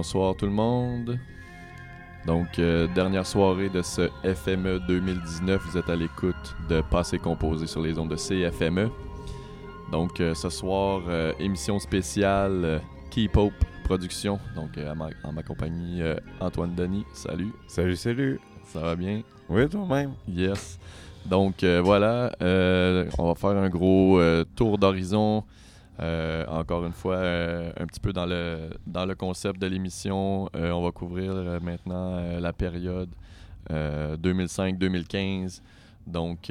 bonsoir tout le monde. Donc, euh, dernière soirée de ce FME 2019. Vous êtes à l'écoute de Passé Composé sur les ondes de CFME. Donc, euh, ce soir, euh, émission spéciale Keep Hope Production. Donc, ma- en ma compagnie, Antoine Denis. Salut, Salut, salut. ça va bien? Oui, toi-même. Yes. Donc voilà, on va faire un gros tour d'horizon. Euh, encore une fois, euh, un petit peu dans le, dans le concept de l'émission. Euh, on va couvrir maintenant la période euh, 2005-2015. Donc,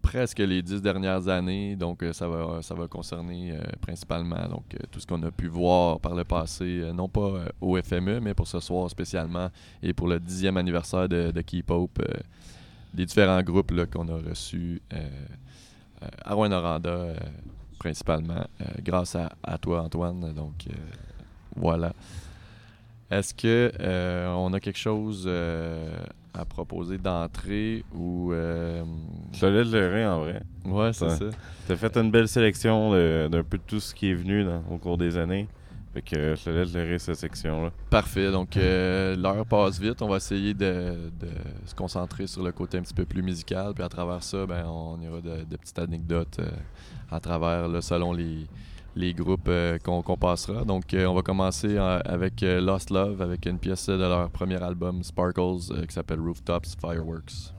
presque les dix dernières années. Donc, ça, va, ça va concerner principalement donc, tout ce qu'on a pu voir par le passé, non pas au FME, mais pour ce soir spécialement et pour le dixième anniversaire de, Keep Hope, des différents groupes qu'on a reçus à euh, principalement, euh, grâce à, à toi, Antoine. Donc, euh, voilà. Est-ce que euh, on a quelque chose à proposer d'entrée ou... euh, Je te laisse gérer en vrai. Ouais, c'est ça. T'as fait une belle sélection d'un peu de tout ce qui est venu dans- au cours des années. Fait que je te laisse gérer cette section-là. Parfait. Donc, euh, l'heure passe vite. On va essayer de, se concentrer sur le côté un petit peu plus musical. Puis à travers ça, ben, on ira de, petites anecdotes euh, à travers, là, selon les, groupes euh, qu'on passera. Donc, euh, on va commencer avec Lost Love, avec une pièce de leur premier album, Sparkles, qui s'appelle Rooftops Fireworks.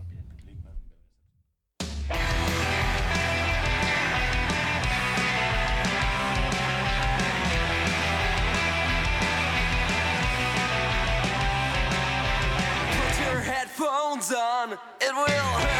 It will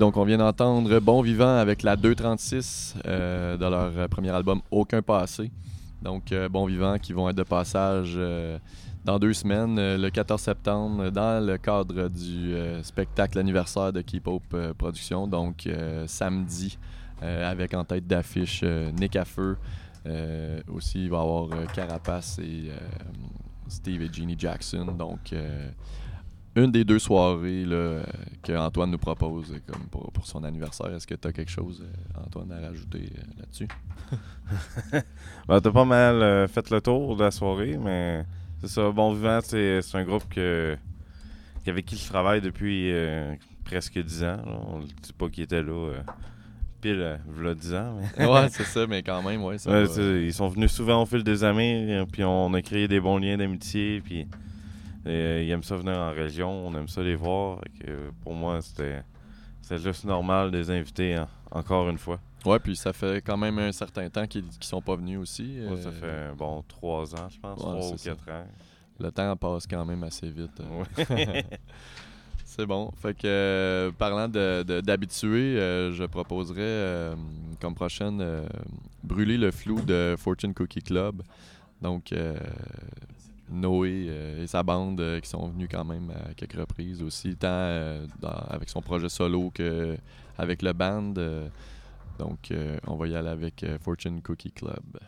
donc on vient d'entendre Bon Vivant avec la 236 euh, de leur euh, premier album Aucun Passé. Donc euh, Bon Vivant qui vont être de passage euh, dans deux semaines, le 14 septembre, dans le cadre du spectacle anniversaire de Keep Hope Productions. Donc samedi, avec en tête d'affiche Nick à aussi, il va y avoir Carapace et Steve et Jeannie Jackson. Donc, une des deux soirées là, que Antoine nous propose euh, comme pour, pour son anniversaire. Est-ce que tu as quelque chose, euh, Antoine, à rajouter euh, là-dessus? Ben, t'as pas mal euh, fait le tour de la soirée, mais c'est ça. Bon Vivant, c'est un groupe que, avec qui je travaille depuis euh, presque 10 ans. là. On ne dit pas qu'il était là euh, pile, v'là 10 ans. Mais... ouais, c'est ça, mais quand même, ouais. Ça Ouais, va. c'est- ils sont venus souvent au fil des années, euh, puis on a créé des bons liens d'amitié, puis euh, ils aiment ça venir en région, on aime ça les voir. que, euh, pour moi, c'était juste normal de les inviter en- encore une fois. Ouais, puis ça fait quand même un certain temps qu'ils qu'ils sont pas venus aussi. Ça euh, fait bon trois ans, je pense, ouais, trois ou ça. quatre ans. Le temps passe quand même assez vite. Ouais. C'est bon. Fait que euh, parlant de- de- d'habitués, euh, je proposerais euh, comme prochaine Brûler le flou de Fortune Cookie Club. Donc Noé euh, et sa bande euh, qui sont venus quand même à quelques reprises aussi, tant euh, avec son projet solo que avec le band. donc on va y aller avec Fortune Cookie Club.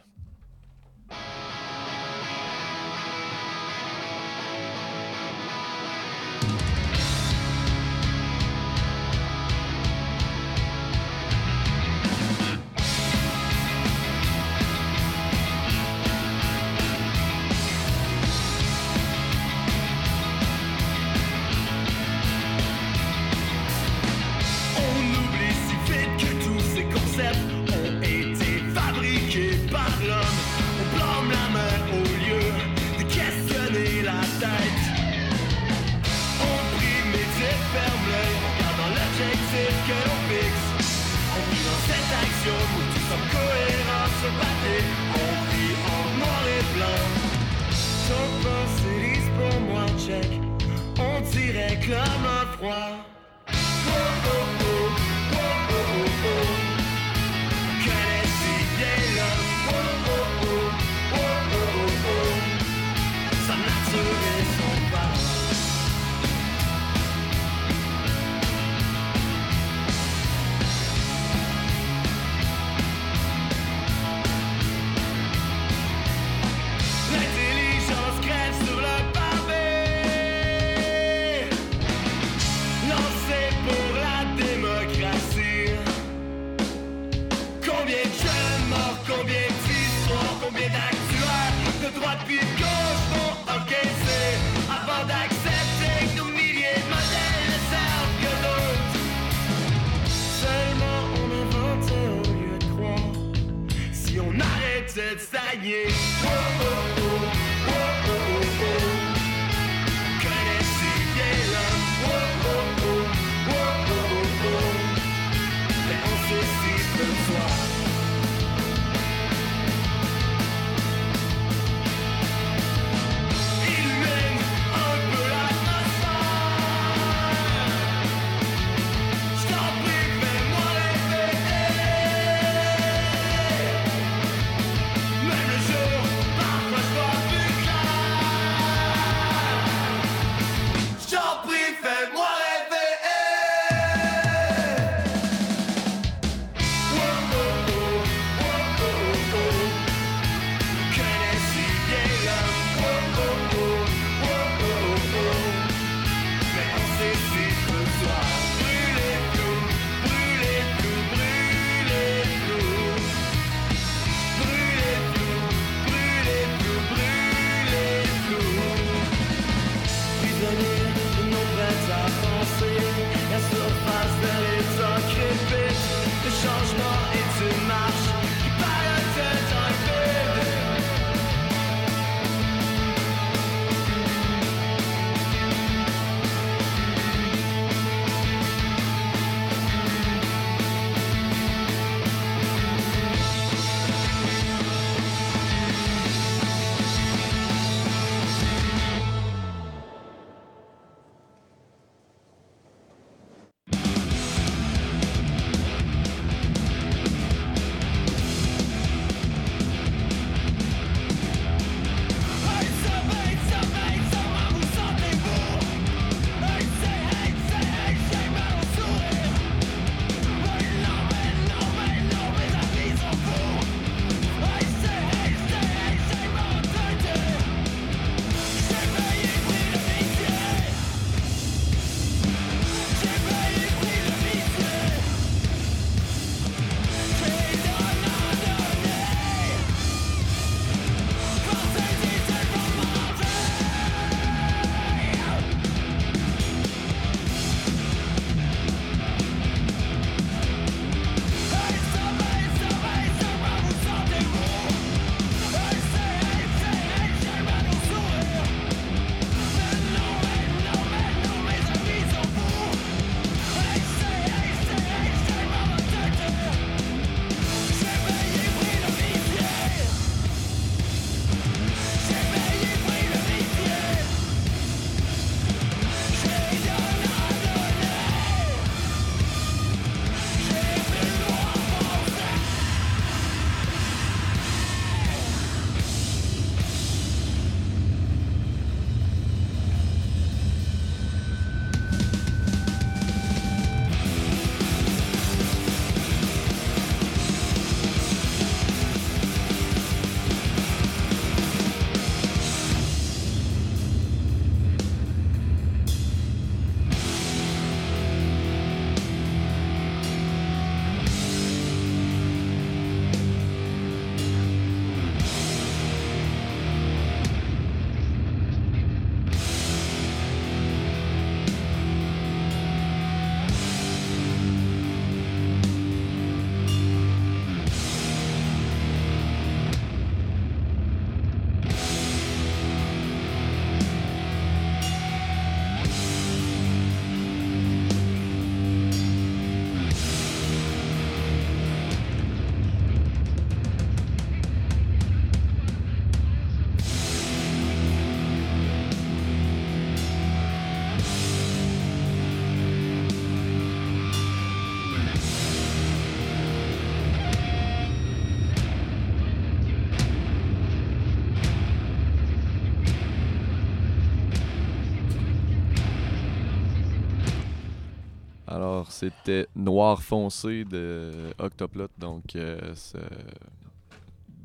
C'était Noir foncé de Octoplot, donc euh, ce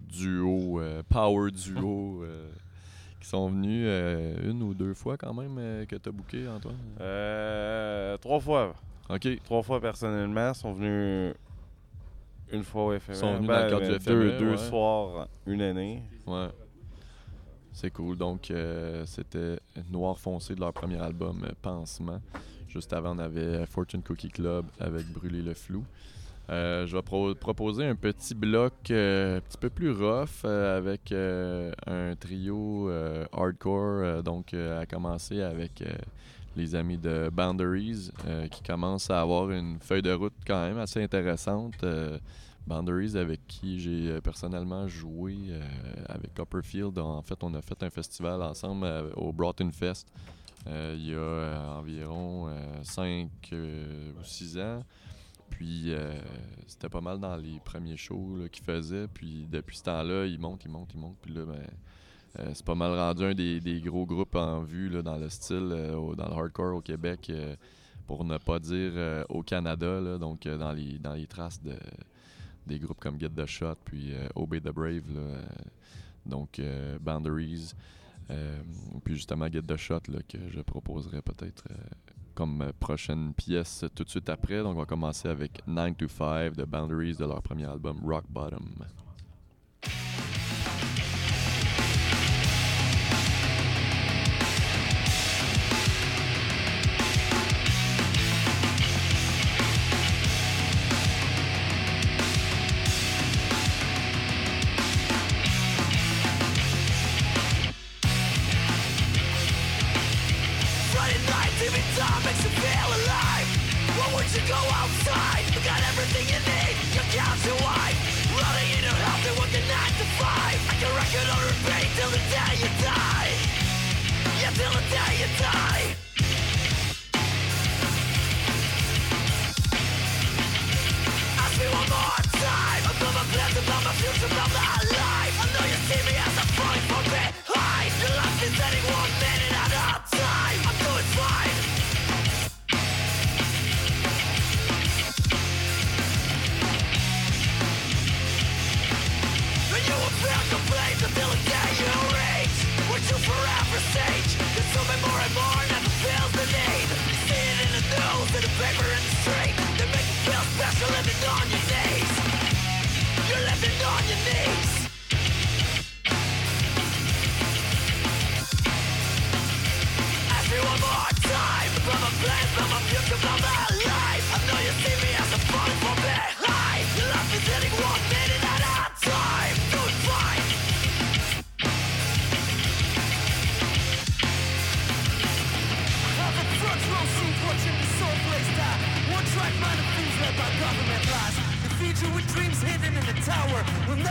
duo, euh, power duo, euh, qui sont venus une ou deux fois quand même que tu as booké, Antoine? Trois fois. Ok. Trois fois personnellement. Ils sont venus une fois au FME. Ils sont venus dans le cadre du deux, FME, deux ouais. soirs, une année. Ouais. C'est cool. Donc, c'était Noir foncé de leur premier album, Pansement. Juste avant, on avait Fortune Cookie Club avec Brûler le flou. Euh, je vais pro- proposer un petit bloc euh, un petit peu plus rough euh, avec un trio hardcore. donc, à commencer avec les amis de Boundaries qui commencent à avoir une feuille de route quand même assez intéressante. Boundaries avec qui j'ai personnellement joué avec Copperfield. En fait, on a fait un festival ensemble au Broughton Fest il y a euh, environ 5 ou 6 ans. Puis euh, c'était pas mal dans les premiers shows qu'il faisait. Puis depuis ce temps-là, il monte, il monte, il monte. Puis là, ben, euh, c'est pas mal rendu un des, des gros groupes en vue dans le style, euh, dans le hardcore au Québec, euh, pour ne pas dire euh, au Canada. donc euh, dans, les, dans les traces de, des groupes comme Get the Shot, puis euh, Obey the Brave. euh, donc euh, Boundaries. Euh, puis justement Get the Shot que je proposerai peut-être euh, comme euh, prochaine pièce tout de suite après. Donc on va commencer avec 9 to 5 de Boundaries de leur premier album Rock Bottom.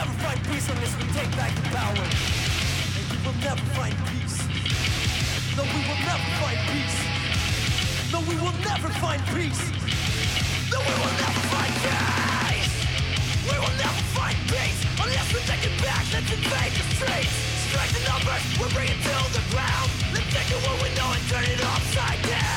Never find peace unless we take back the power And we will never fight peace No, we will never find peace No, we will never find peace. No, we will never find peace. We will never find peace Unless we take it back, let's invade the streets. Strike the numbers, we'll bring it to the ground. Let's take it what we know and turn it upside down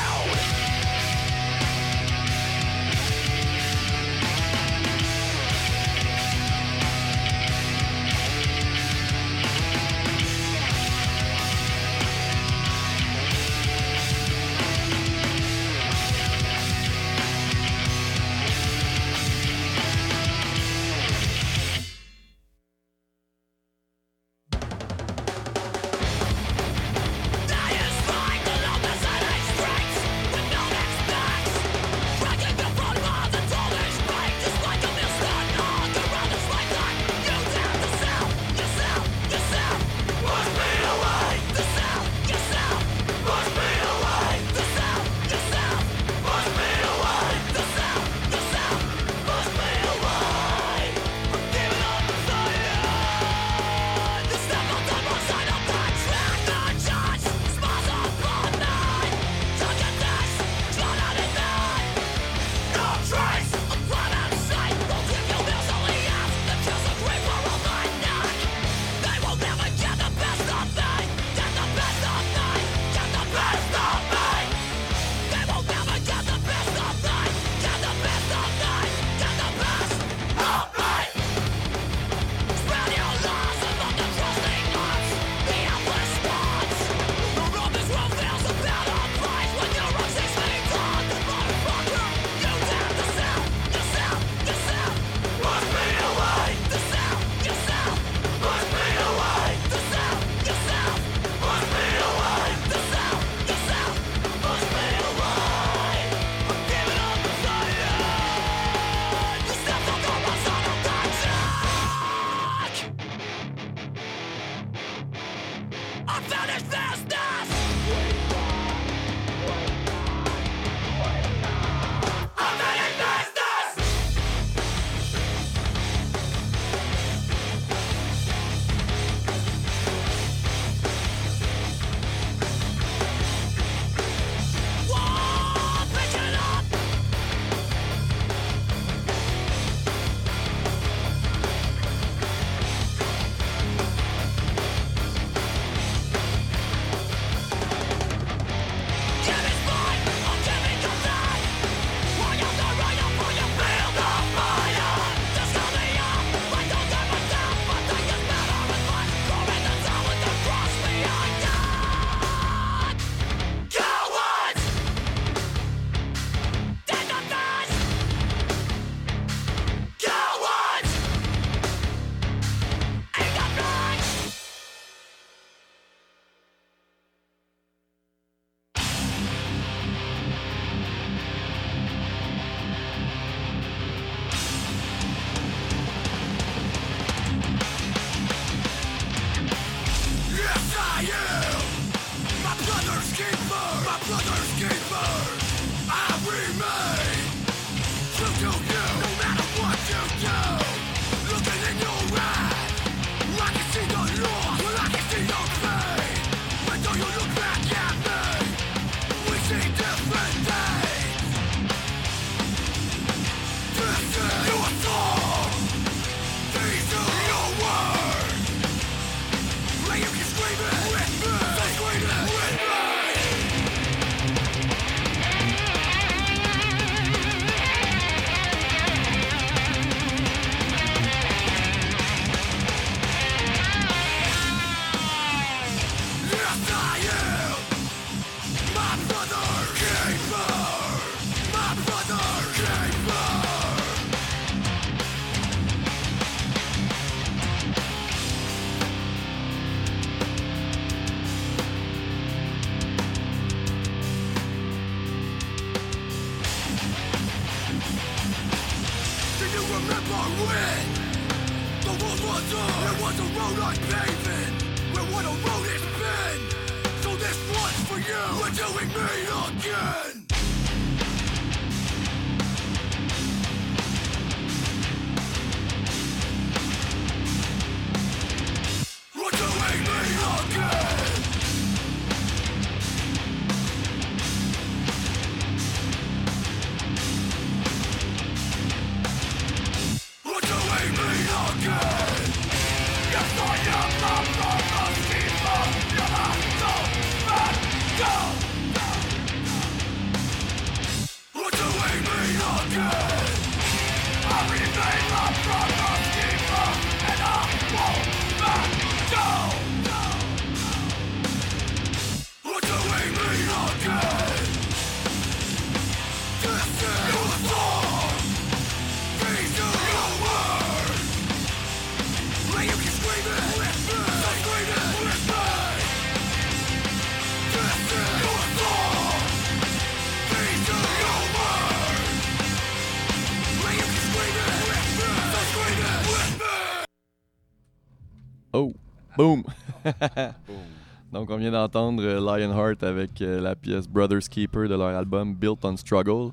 Oh, boom! Donc, on vient d'entendre euh, Lionheart avec euh, la pièce Brothers Keeper de leur album Built on Struggle.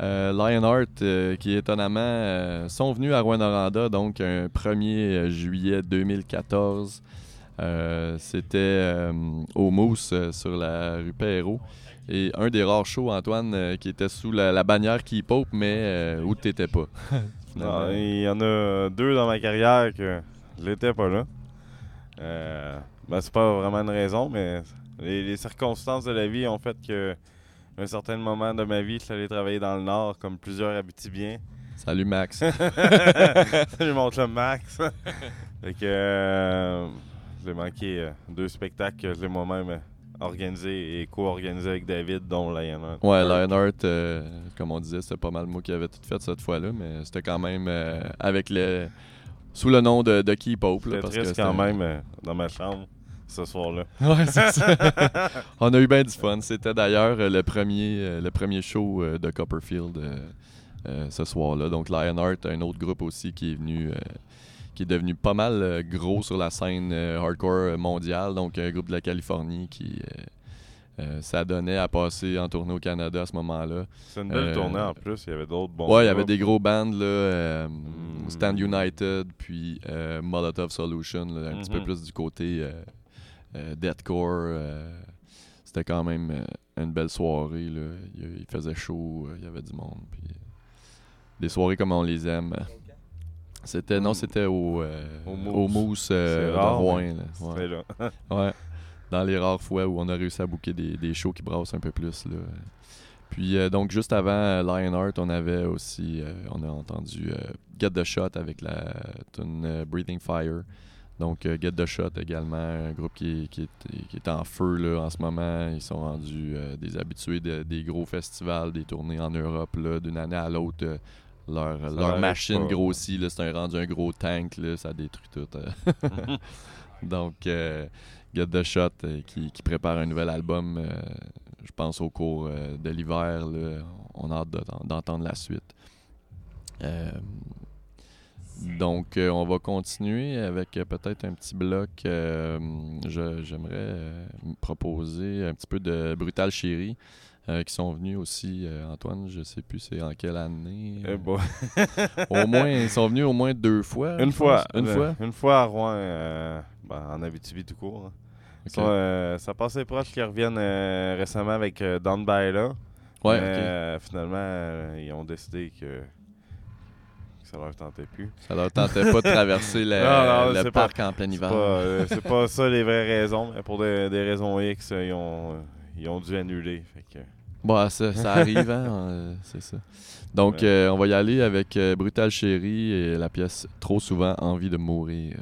Euh, Lionheart, qui étonnamment sont venus à Rwanda, donc un 1er juillet 2014. Euh, C'était au Mousse sur la rue Perrault. Et un des rares shows, Antoine, euh, qui était sous la, la bannière Keep Hope, mais euh, où t'étais pas. Finalement. Non, il y en a deux dans ma carrière que je l'étais pas là. Euh, ben, c'est pas vraiment une raison, mais les, les circonstances de la vie ont fait que à un certain moment de ma vie, je suis allé travailler dans le Nord, comme plusieurs Abitibiens. Salut Max. je montre le max. fait que euh, j'ai manqué deux spectacles que j'ai moi-même organisés et co-organisés avec David, dont Lionheart. Ouais, Lionheart, euh, comme on disait, c'était pas mal moi qui avait tout fait cette fois-là, mais c'était quand même euh, avec le sous le nom de, de Keep Hope. là, C'était parce que triste c'était- quand même euh, dans ma chambre ce soir-là. Ouais, c'est ça. on a eu bien du fun. C'était d'ailleurs euh, le premier, le premier show de Copperfield ce soir-là. Donc Lionheart, un autre groupe aussi qui est venu, qui est devenu pas mal euh, gros sur la scène euh, hardcore mondiale. Donc un groupe de la Californie qui euh, euh, s'adonnait à passer en tournée au Canada à ce moment-là. C'est une belle Euh, tournée en plus. Il y avait d'autres bons. ouais, il y avait des gros bands, là, euh, Mm. Stand United, puis euh, Molotov Solution, là, un petit peu Mhm. plus du côté euh, euh, deathcore. euh, C'était quand même euh, une belle soirée. Là. Il, il faisait chaud, euh, il y avait du monde. Puis, euh, des soirées comme on les aime. C'était non, c'était au, euh, Au au Mousse. Euh, C'est de rare, Rouen. mais là. Ouais. C'était là. Ouais. Dans les rares fois où on a réussi à booker des, des shows qui brassent un peu plus. Là. Puis euh, donc juste avant Lionheart, on avait aussi on a entendu Get the Shot avec la tune Breathing Fire. Donc Get the Shot également, un groupe qui est, qui est, qui est en feu là, en ce moment. Ils sont rendus des habitués de- des gros festivals, des tournées en Europe d'une année à l'autre. Leur, machine pas. grossit, c'est un rendu un gros tank, là, ça détruit tout. euh. Donc, euh, Get the Shot euh, qui, qui prépare un nouvel album, euh, je pense au cours de l'hiver. On a hâte de- d'entendre la suite. Donc, on va continuer avec peut-être un petit bloc. je- J'aimerais me proposer un petit peu de Brutal Chéri. Euh, qui sont venus aussi, euh, Antoine, je sais plus c'est en quelle année. Eh boy. au moins, ils sont venus au moins deux fois. Une fois. pense. Une euh, fois? Une fois à Rouen, euh, ben, en Abitibi tout court. hein. Ça, euh, ça passait proche qu'ils reviennent euh, récemment avec euh, by Là. Ouais, euh, finalement, euh, ils ont décidé que, ça leur tentait plus. Ça leur tentait pas de traverser le, Non, non, le parc en plein C'est hiver. pas, euh, c'est pas ça les vraies raisons, mais pour des, des raisons X, euh, ils ont, euh, ils ont dû annuler. Fait que, Bon, ça, ça arrive, hein, euh, c'est ça. Donc, Ouais. euh, on va y aller avec euh, Brutal Chéri et la pièce Trop souvent envie de mourir.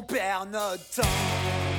on perd notre temps.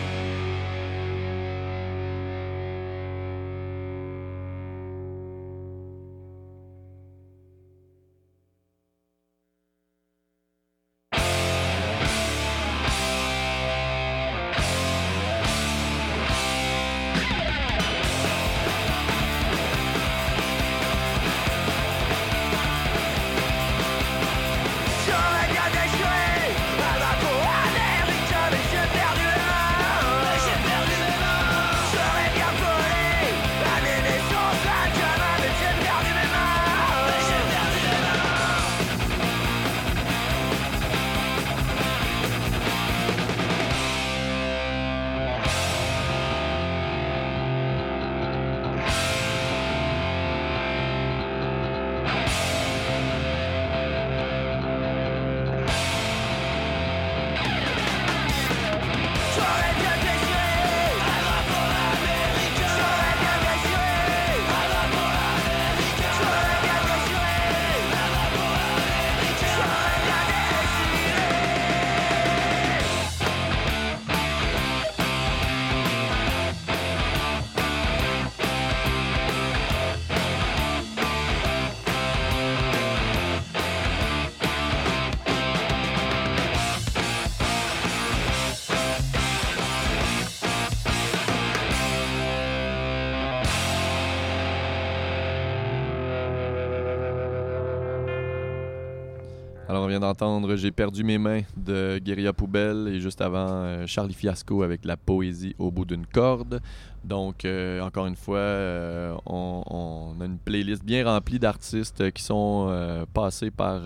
d'entendre J'ai perdu mes mains de Guérilla Poubelle et juste avant euh, Charlie Fiasco avec la poésie au bout d'une corde. Donc, euh, encore une fois, euh, on, a une playlist bien remplie d'artistes qui sont passés par,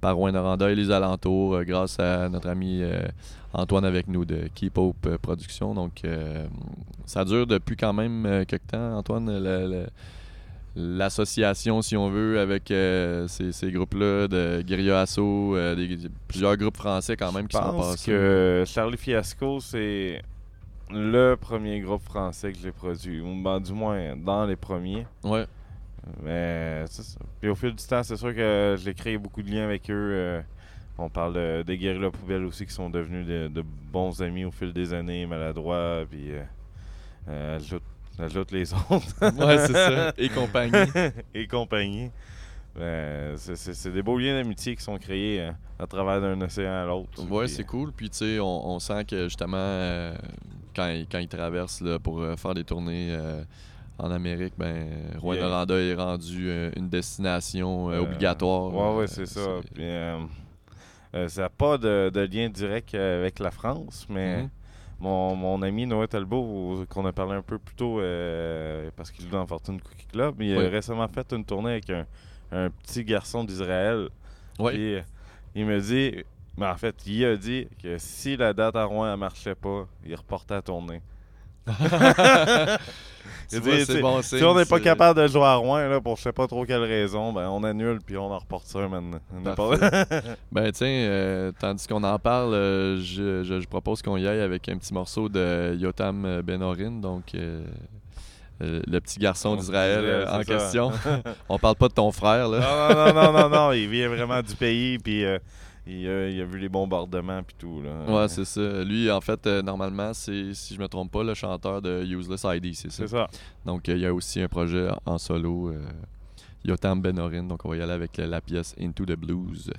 par Rouen-Noranda et les alentours grâce à notre ami Antoine avec nous de Keep Hope Productions. Donc, ça dure depuis quand même quelques temps, Antoine. Le l'association, si on veut, avec euh, ces, ces groupes-là de Guerilla Asso, euh, des- plusieurs groupes français quand même qui Je sont pense passés. que Charlie Fiasco, c'est le premier groupe français que j'ai produit. Ou ben, du moins, dans les premiers. Ouais, Mais ça. Puis au fil du temps, c'est sûr que j'ai créé beaucoup de liens avec eux. euh, on parle de, des Guerilla Poubelle aussi qui sont devenus de, de bons amis au fil des années, maladroits, puis ajoute, ajoute les autres ouais c'est ça. Et compagnie. et compagnie. Ben, c'est- des beaux liens d'amitié qui sont créés euh, à travers d'un océan à l'autre. Ouais, c'est cool. Puis, tu sais, on, on sent que justement, euh, quand, ils- quand ils traversent là, pour euh, faire des tournées euh, en Amérique, ben, Rouen. Noranda est rendu euh, une destination euh, Euh, obligatoire. Ouais, ouais, Euh, c'est ça. Puis, euh, euh, ça n'a pas de, de lien direct euh, avec la France, mais Mhm. Mon, mon ami Noé Talbot, qu'on a parlé un peu plus tôt euh, parce qu'il joue dans Fortune Cookie Club, il Oui. a récemment fait une tournée avec un, un petit garçon d'Israël. Puis, euh, il me dit, mais en fait, il a dit que si la date à Rouen ne marchait pas, il reportait la tournée. Tu vois, si- on n'est pas capable de jouer à Rouen là, pour je sais pas trop quelle raison, ben on annule puis on en reporte ça maintenant. Ben tiens, euh, tandis qu'on en parle, euh, je, je- je propose qu'on y aille avec un petit morceau de Yotam Benorin, donc euh, le petit garçon d'Israël en ça. question. On parle pas de ton frère, là. non, non, non, non, non, il vient vraiment du pays puis il, a- il a vu les bombardements puis tout là. Ouais, c'est ça. Lui, en fait, euh, normalement, c'est, si je me trompe pas, le chanteur de Useless ID, c'est ça. C'est ça. Donc, euh, il y a aussi un projet en solo, euh, Yotam Benorin. Donc, on va y aller avec euh, la pièce Into the Blues.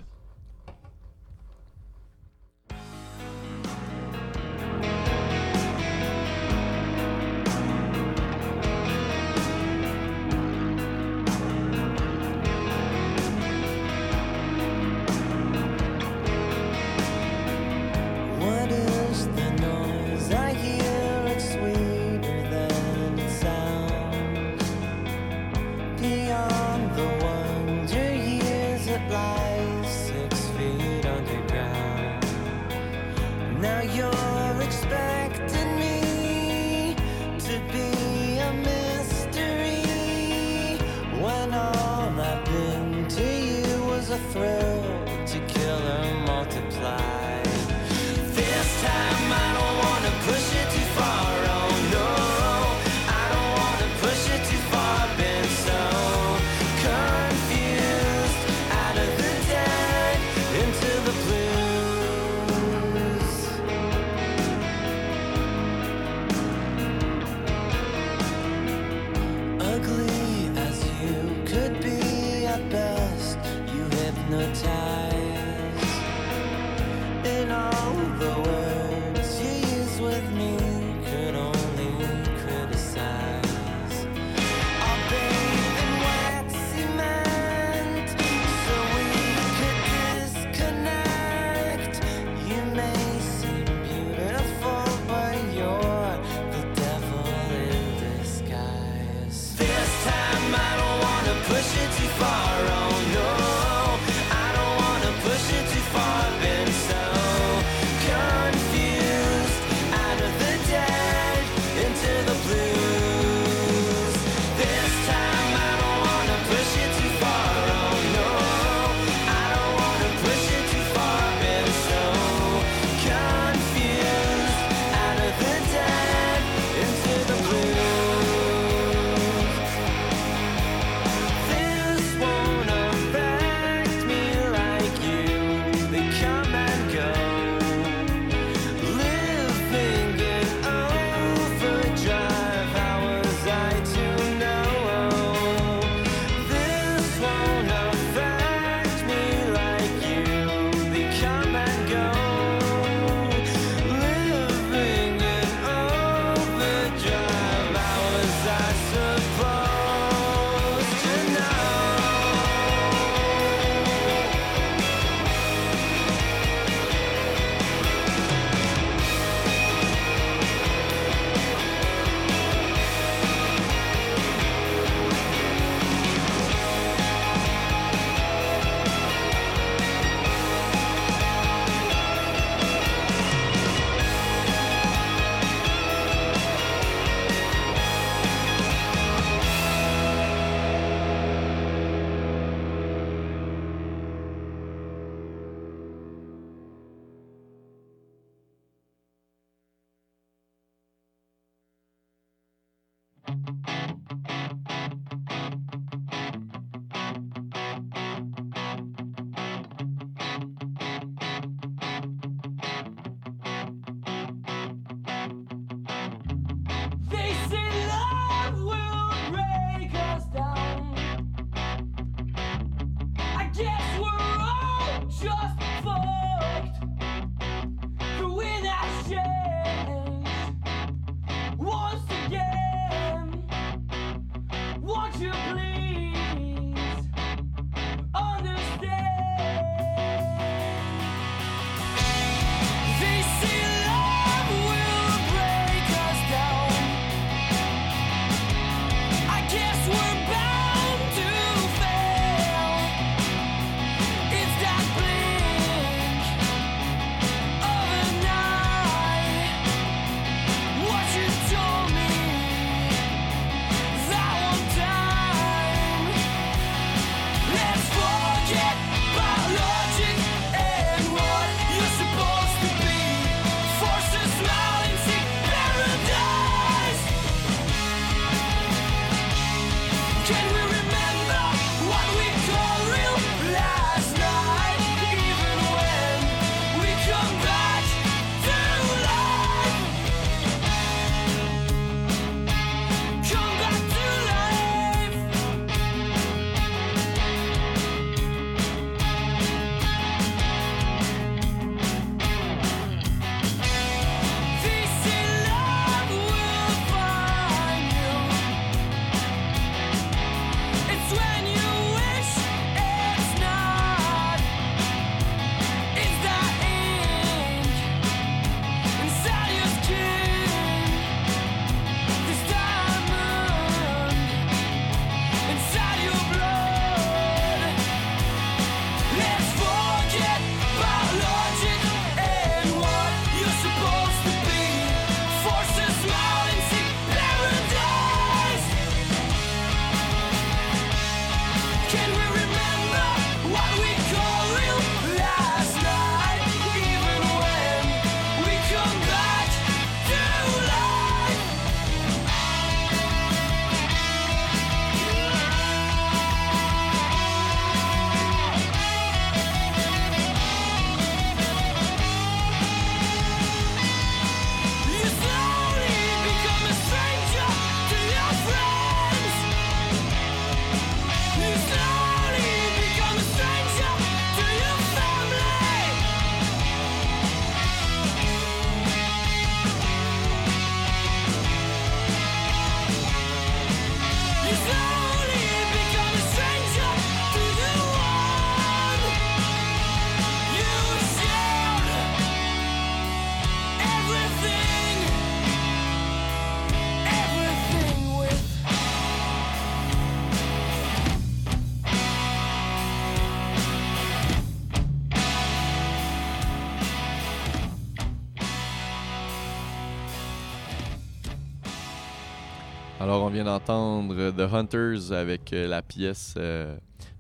Vient d'entendre The Hunters avec euh, la pièce euh,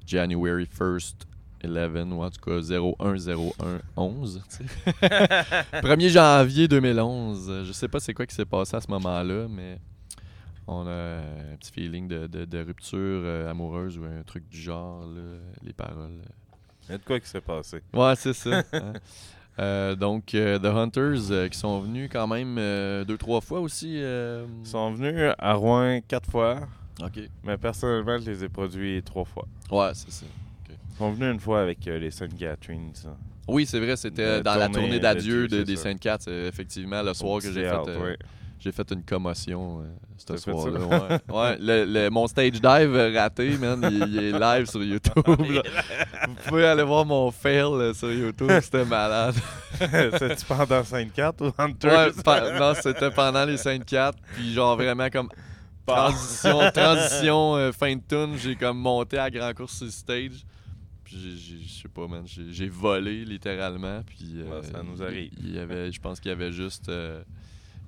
January 1st 11, ou en tout cas 010111. tu sais. 1er janvier 2011. Je sais pas c'est quoi qui s'est passé à ce moment-là, mais on a un petit feeling de, de- de rupture euh, amoureuse ou un truc du genre, là, les paroles. Il y a de quoi qui s'est passé. Ouais, c'est ça. hein. Euh, donc, euh, The Hunters euh, qui sont venus quand même deux, trois fois aussi. Ils sont venus à Rouen quatre fois, Ok. mais personnellement, je les ai produits trois fois. Ouais, c'est ça. Ils sont venus une fois avec les Sainte Catherine, ça. Oui, c'est vrai, c'était dans la tournée d'adieu de- des ça. Sainte Cats, euh, effectivement, le soir que j'ai fait, ouais. J'ai fait une commotion euh, ce soir-là. Ouais. Ouais, le, le- mon stage dive raté, man, il, il est live sur YouTube. là. Vous pouvez aller voir mon fail euh, sur YouTube, c'était malade. C'est-tu pendant Sainte 4 ou Hunters? Ouais, non, c'était pendant les Sainte 4, puis genre vraiment comme transition, transition euh, fin de tune, j'ai comme monté à grand cours sur le stage. Puis je sais pas, man, j'ai volé littéralement. Puis euh, Ouais, ça nous arrive. Il y avait, je pense qu'il y avait juste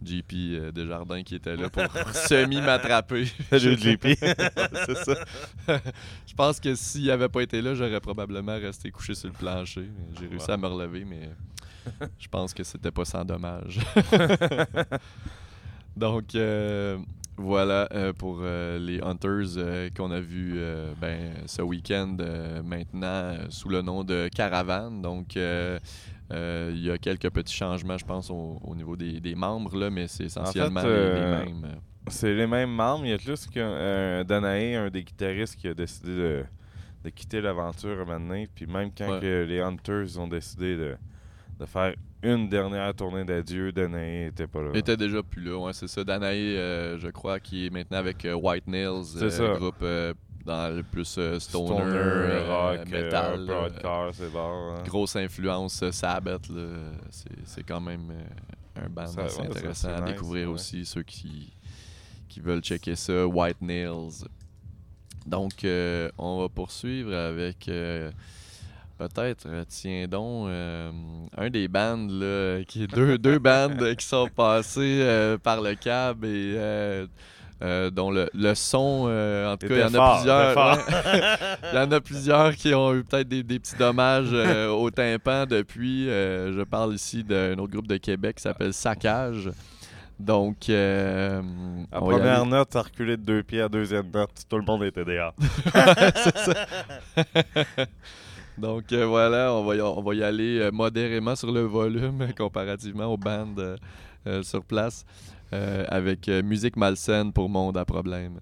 JP euh, Desjardins qui était là pour semi m'attraper. Salut, JP. C'est ça. je pense que s'il avait pas été là, j'aurais probablement resté couché sur le plancher. J'ai réussi à me relever, mais je pense que c'était pas sans dommage. Donc euh, voilà euh, pour euh, les Hunters qu'on a vus ben, ce week-end maintenant sous le nom de Caravane. Donc euh, euh, il y a quelques petits changements, je pense, au, au niveau des, des membres, là, mais c'est essentiellement les- euh, les, mêmes. C'est les mêmes membres. Il y a juste euh, Danae, un des guitaristes, qui a décidé de, de quitter l'aventure maintenant. Puis même quand Ouais. que les Hunters ont décidé de, de faire une dernière tournée d'adieu, Danae était pas là. Il était déjà plus là, ouais, c'est ça. Danae, euh, je crois, qui est maintenant avec euh, White Nails, euh, groupe euh, dans le plus euh, stoner, Stoner, euh, rock, metal. euh, broadcast, c'est bon. hein. grosse influence Sabbath. là. C'est, quand même un band Ça- assez ouais, intéressant à nice, découvrir ouais. aussi, ceux qui, qui veulent checker ça. White Nails. Donc, euh, on va poursuivre avec euh, peut-être, tiens donc, euh, un des bands, là, qui est deux, deux bandes qui sont passées euh, par le cab et euh, dont le, le son, euh, en tout cas, il y en a plusieurs. ouais. Il y en a plusieurs qui ont eu peut-être des, des petits dommages euh, au tympan depuis. Je parle ici d'un autre groupe de Québec qui s'appelle Saccage. Donc, euh, y première note, reculé de deux pieds à deuxième note. Tout le monde était dehors. C'est ça. Donc euh, voilà, on va, y, on va y aller modérément sur le volume comparativement aux bandes euh, sur place avec euh, musique malsaine pour Monde à problème.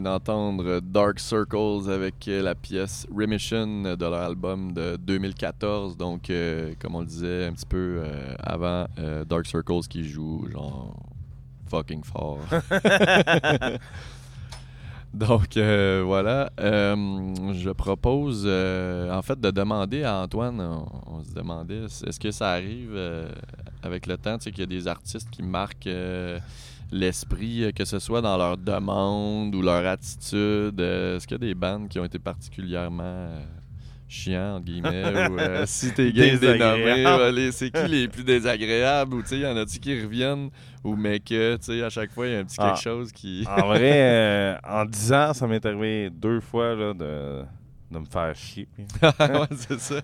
Vient d'entendre Dark Circles avec euh, la pièce Remission de leur album de 2014. Donc, euh, comme on le disait un petit peu euh, avant, euh, Dark Circles qui joue genre fucking fort. Donc, euh, voilà. Euh, je propose, euh, en fait, de demander à Antoine, on, on se demandait, est-ce que ça arrive avec le temps, tu sais, qu'il y a des artistes qui marquent l'esprit, euh, que ce soit dans leur demande ou leur attitude. euh, est-ce qu'il y a des bandes qui ont été particulièrement euh, chiants, entre guillemets, ou euh, si t'es ouais, les- c'est qui les plus désagréables, ou tu sais, y en a-tu qui reviennent, ou mais que, tu sais, à chaque fois, il y a un petit quelque Ah. chose qui... En vrai, euh, en 10 ans, ça m'est arrivé deux fois là, de, de me faire chier. ouais, c'est ça.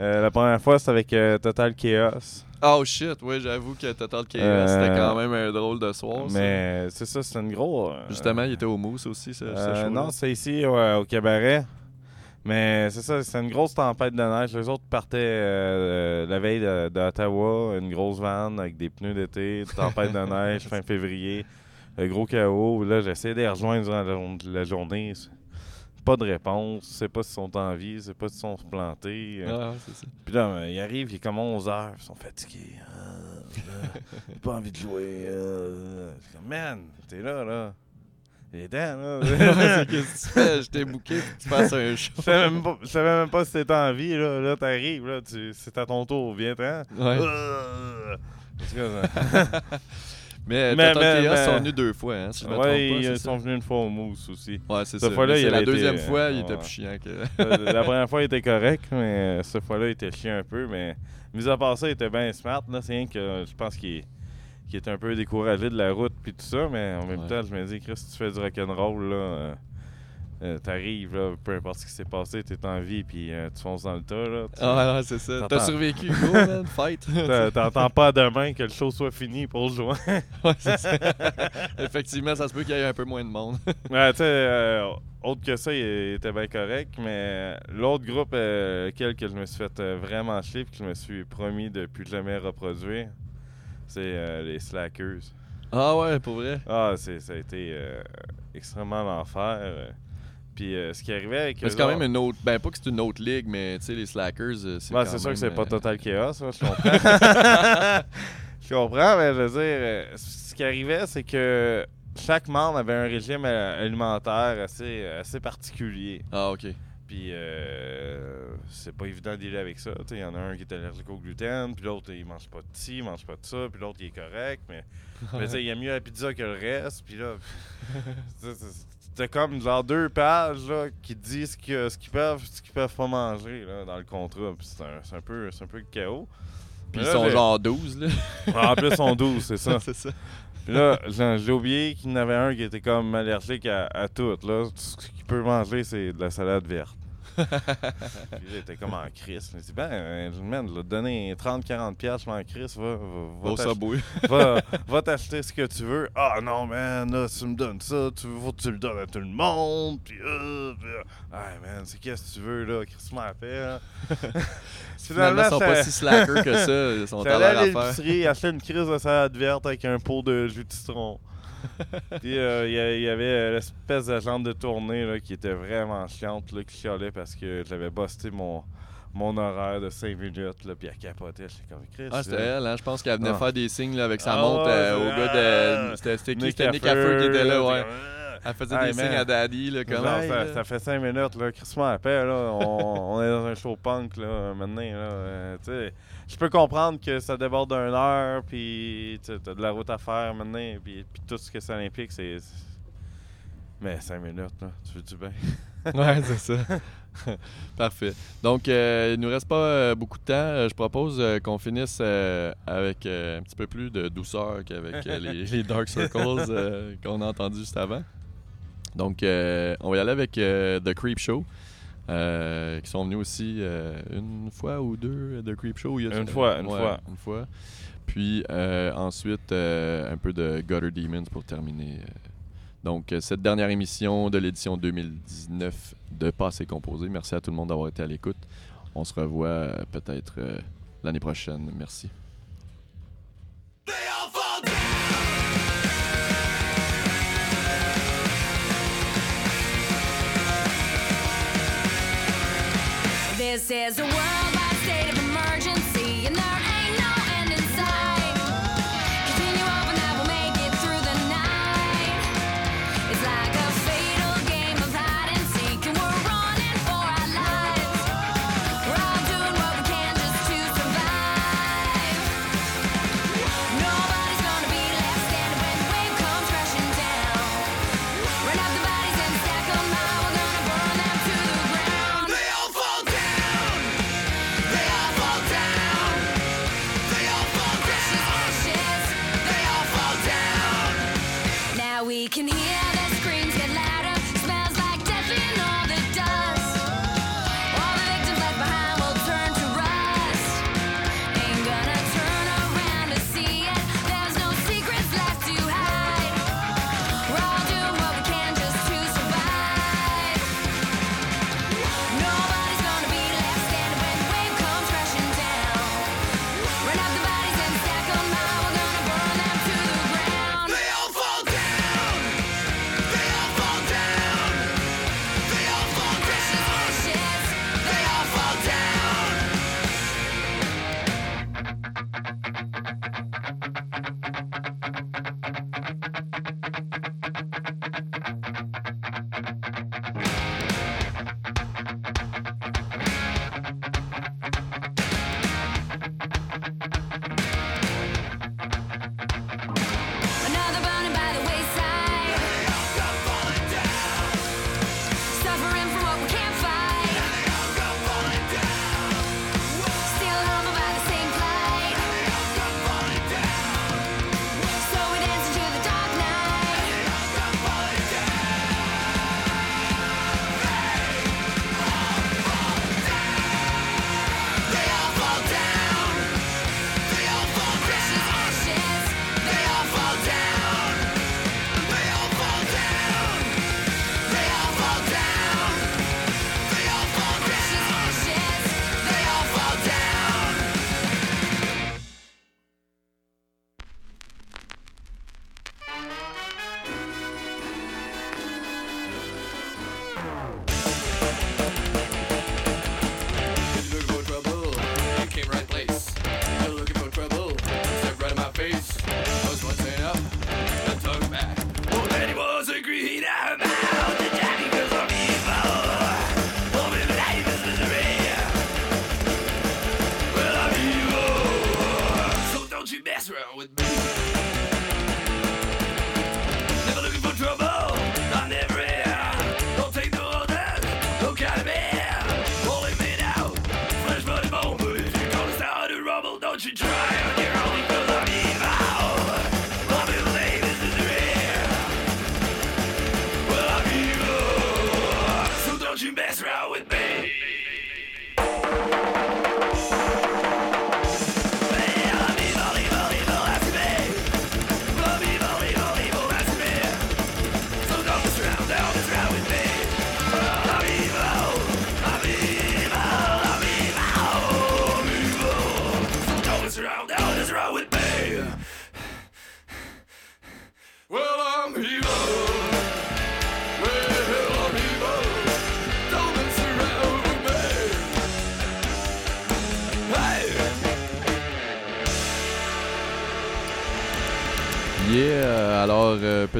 Euh, la première fois, c'était avec euh, Total Chaos. Oh shit, ouais, j'avoue que Total Chaos, Euh, c'était quand même un drôle de soir. Mais c'est ça, c'est une grosse. Justement, il était au Mousse aussi, ce, Euh, non, c'est ici ouais, au cabaret. Mais c'est ça, c'est une grosse tempête de neige. Les autres partaient euh, euh, la veille de- d'Ottawa, une grosse vanne avec des pneus d'été, tempête de neige fin février, le gros chaos. Là, j'essaie de les rejoindre durant la journée. Pas de réponse, je sais pas s'ils sont en vie, je sais pas s'ils sont plantés. Ah, c'est ça. Puis là, euh, ils arrivent, il est comme 11 heures, ils sont fatigués. Ah, là, j'ai pas envie de jouer. euh. Je suis comme, man, t'es là, là. Il est temps, là. Qu'est-ce que tu fais? Je t'ai booké pour que tu fasses un show. Je savais même pas, je savais même pas si t'étais en vie, là. Là, t'arrives, là, tu, c'est à ton tour, viens-t'en. Ouais. Euh, Mais, Mais- Total mais- mais- sont venus deux fois, hein, si je me ouais, trompe pas. ils sont venus une fois au mousse aussi. Ouais, c'est ça. fois-là, la été- deuxième fois, il était plus chiant que... Euh, La première fois, il était correct, mais cette fois-là, il était chiant un peu. Mais mis à part ça, il était bien smart. C'est rien que je pense qu'il qu'il était un peu découragé de la route puis tout ça. Mais en même Ouais. temps, je me dis, Chris, si tu fais du rock'n'roll, là, euh, euh, t'arrives, là, peu importe ce qui s'est passé, t'es en vie puis euh, tu fonces dans le tas. Là, tu- Ah, ouais, c'est ça. T'as survécu, go, man, fight. T'entends pas demain que le show soit fini pour le joint. Ouais, c'est ça. Effectivement, ça se peut qu'il y ait un peu moins de monde. Ouais, tu sais, euh, autre que ça, il était bien correct, mais l'autre groupe lequel que je me suis fait vraiment chier et que je me suis promis de plus jamais reproduire, c'est les Slackers. Ah ouais, pour vrai? Ah, c'est, ça a été extrêmement l'enfer. Puis euh, ce qui arrivait avec c'est quand même une autre. Ben, pas que c'est une autre ligue, mais tu sais, les Slackers, euh, c'est. Ouais, quand c'est sûr même, que c'est pas euh, Total Chaos, hein, je comprends. je comprends, mais je veux dire, ce qui arrivait, c'est que chaque membre avait un régime alimentaire assez, assez particulier. Ah, ok. Puis euh, c'est pas évident de dealer avec ça. Il y en a un qui est allergique au gluten, puis l'autre il mange pas de ci, il mange pas de ça, puis l'autre il est correct, mais, mais tu sais, il y a mieux la pizza que le reste, puis là, c'était comme genre deux pages là, qui disent ce que- ce qu'ils peuvent, ce qu'ils peuvent pas manger là, dans le contrat, puis c'est un, c'est un peu, c'est un peu le chaos. Puis ils là, sont j'ai- genre 12, là. En plus, ils sont 12, c'est ça. c'est ça. Puis là, j'ai j'ai oublié qu'il y en avait un qui était comme allergique à, à tout. Là. Tout ce qu'il peut manger, c'est de la salade verte. Puis était comme en crise. Il dit, ben, euh, man, là, donner 30-40$, piastres, je m'en crise, va, va, va va, va t'acheter ce que tu veux. Ah non, man, là, tu me donnes ça, tu que tu le donnes à tout le monde. Puis, euh, puis, ah, man, c'est qu'est-ce que tu veux, là, Chris m'a fait. Finalement, ils sont pas j'étais- si slackers que ça. Ils sont J'étais à l'épicerie, acheter une crise de salade verte avec un pot de jus de citron. Puis euh, il y avait euh, l'espèce de jambe de tournée là, qui était vraiment chiante, là, qui chialait parce que j'avais busté mon, mon horaire de 5 minutes, là, puis elle capotait. J'étais comme Chris. Ah, c'était elle, hein? Je pense qu'elle venait Ah. faire des signes là, avec sa Ah montre euh, au gars de. C'était qui? Nick C'était Nick Affer, qui était là, ouais. Elle faisait Hey, des signes à Daddy, là, comme Genre, hey, ça, là. ça fait 5 minutes, là. Chris m'appelle, là. On, on est dans un show punk, là, maintenant, là. euh, tu sais, je peux comprendre que ça déborde d'une heure, puis tu t'as de la route à faire maintenant, puis, puis tout ce que ça implique, c'est. Mais 5 minutes, là. Tu veux du bien? Ouais, c'est ça. Parfait. Donc, euh, il nous reste pas euh, beaucoup de temps. Euh, je propose euh, qu'on finisse euh, avec euh, un petit peu plus de douceur qu'avec euh, les, les Dark Circles euh, qu'on a entendu juste avant. Donc, euh, on va y aller avec euh, The Creep Show. euh, qui sont venus aussi une fois ou deux de Creep Show. il y a- Une fois, une Ouais, fois. Une fois. Puis ensuite, un peu de Gutter Demons pour terminer. donc, cette dernière émission de l'édition 2019 de Passé Composé. Merci à tout le monde d'avoir été à l'écoute. On se revoit peut-être l'année prochaine. Merci. This is a world.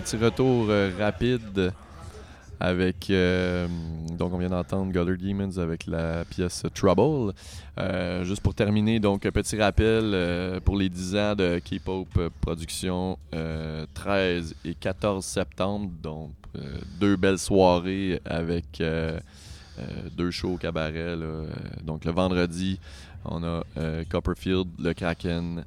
petit retour euh, rapide avec. Euh, donc, on vient d'entendre Gutter Demons avec la pièce Trouble. Euh, juste pour terminer, donc, un petit rappel pour les 10 ans de Keep Hope Productions, 13 et 14 septembre. Donc, deux belles soirées avec. deux shows au cabaret. Donc le vendredi, on a Copperfield, le Kraken,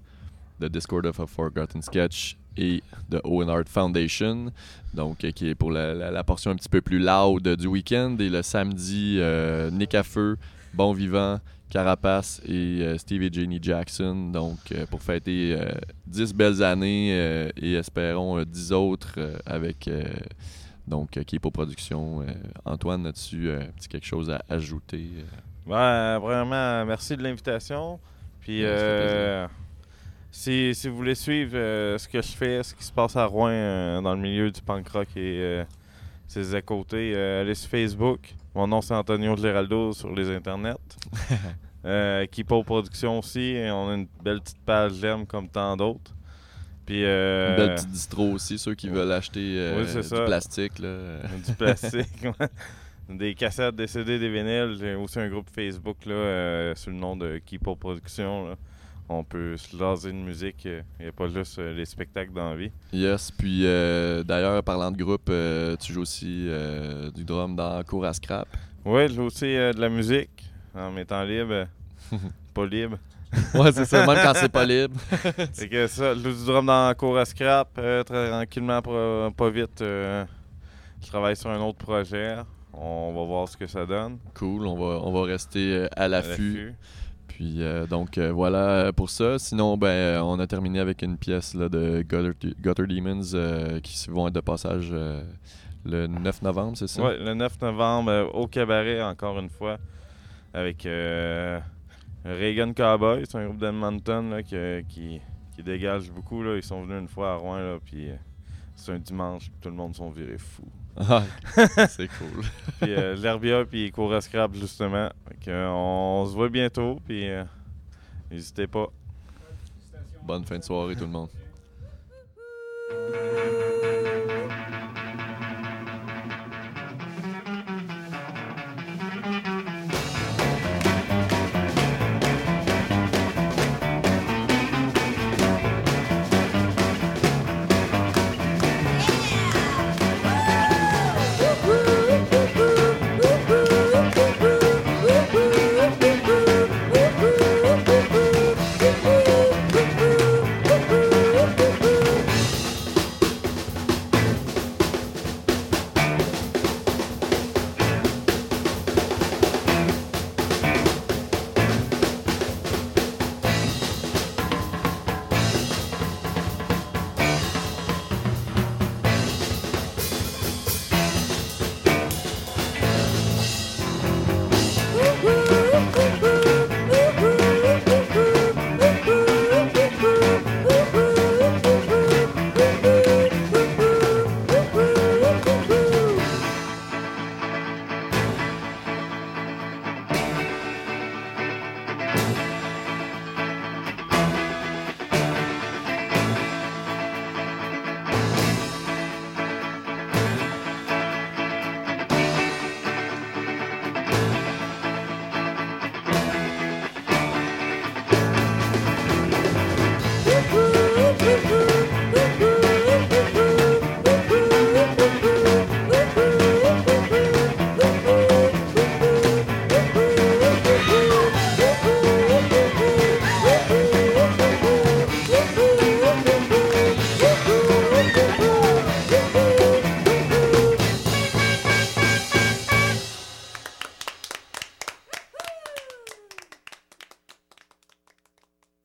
The Discord of a Forgotten Sketch, et de Owen Hart Foundation, donc euh, qui est pour la, la, portion un petit peu plus loud du week-end. Et le samedi, euh, Nick à feu, Bon Vivant, Carapace et euh, Steve et Jenny Jackson. Donc euh, pour fêter 10 belles années et espérons 10 autres avec donc qui est pour production. Antoine, as-tu un petit quelque chose à ajouter? Ouais, vraiment, merci de l'invitation. Puis. Si, si, vous voulez suivre euh, ce que je fais, ce qui se passe à Rouen euh, dans le milieu du punk rock et euh, ses à côté, allez sur Facebook. Mon nom c'est Antonio Geraldo sur les internets. Kipo Production aussi. On a une belle petite page j'aime comme tant d'autres. Puis, Une belle petite distro aussi, ceux qui veulent acheter du, plastique, là. du plastique. Des cassettes, des CD, des vinyles. J'ai aussi un groupe Facebook là, sous le nom de Kipo Production. On peut se laser de musique. Il n'y a pas juste euh, les spectacles dans la vie. Yes, puis euh, d'ailleurs, parlant de groupe, euh, tu joues aussi euh, du drum dans Cour à Scrap. Ouais, j'ai aussi euh, de la musique en mes temps libres. pas libre. Ouais, c'est ça, même quand c'est pas libre. C'est que ça, je joue du drum dans Cour à Scrap. euh, très tranquillement, pas, pas vite. euh, je travaille sur un autre projet. On va voir ce que ça donne. Cool, on va, on va rester euh, à À l'affût. Euh, donc euh, voilà pour ça. Sinon, ben euh, on a terminé avec une pièce de Gutter, Demons qui vont être de passage le 9 novembre, c'est ça? Ouais, le 9 novembre au cabaret, encore une fois, avec Reagan Cowboy. C'est un groupe d'Edmonton qui, dégage beaucoup. Ils sont venus une fois à Rouen, puis c'est un dimanche, tout le monde sont virés fous. Ah, c'est cool. Puis euh, l'Herbia, puis à Scrap, justement. Fait euh, on se voit bientôt, puis euh, n'hésitez pas. Bonne fin de soirée tout le monde.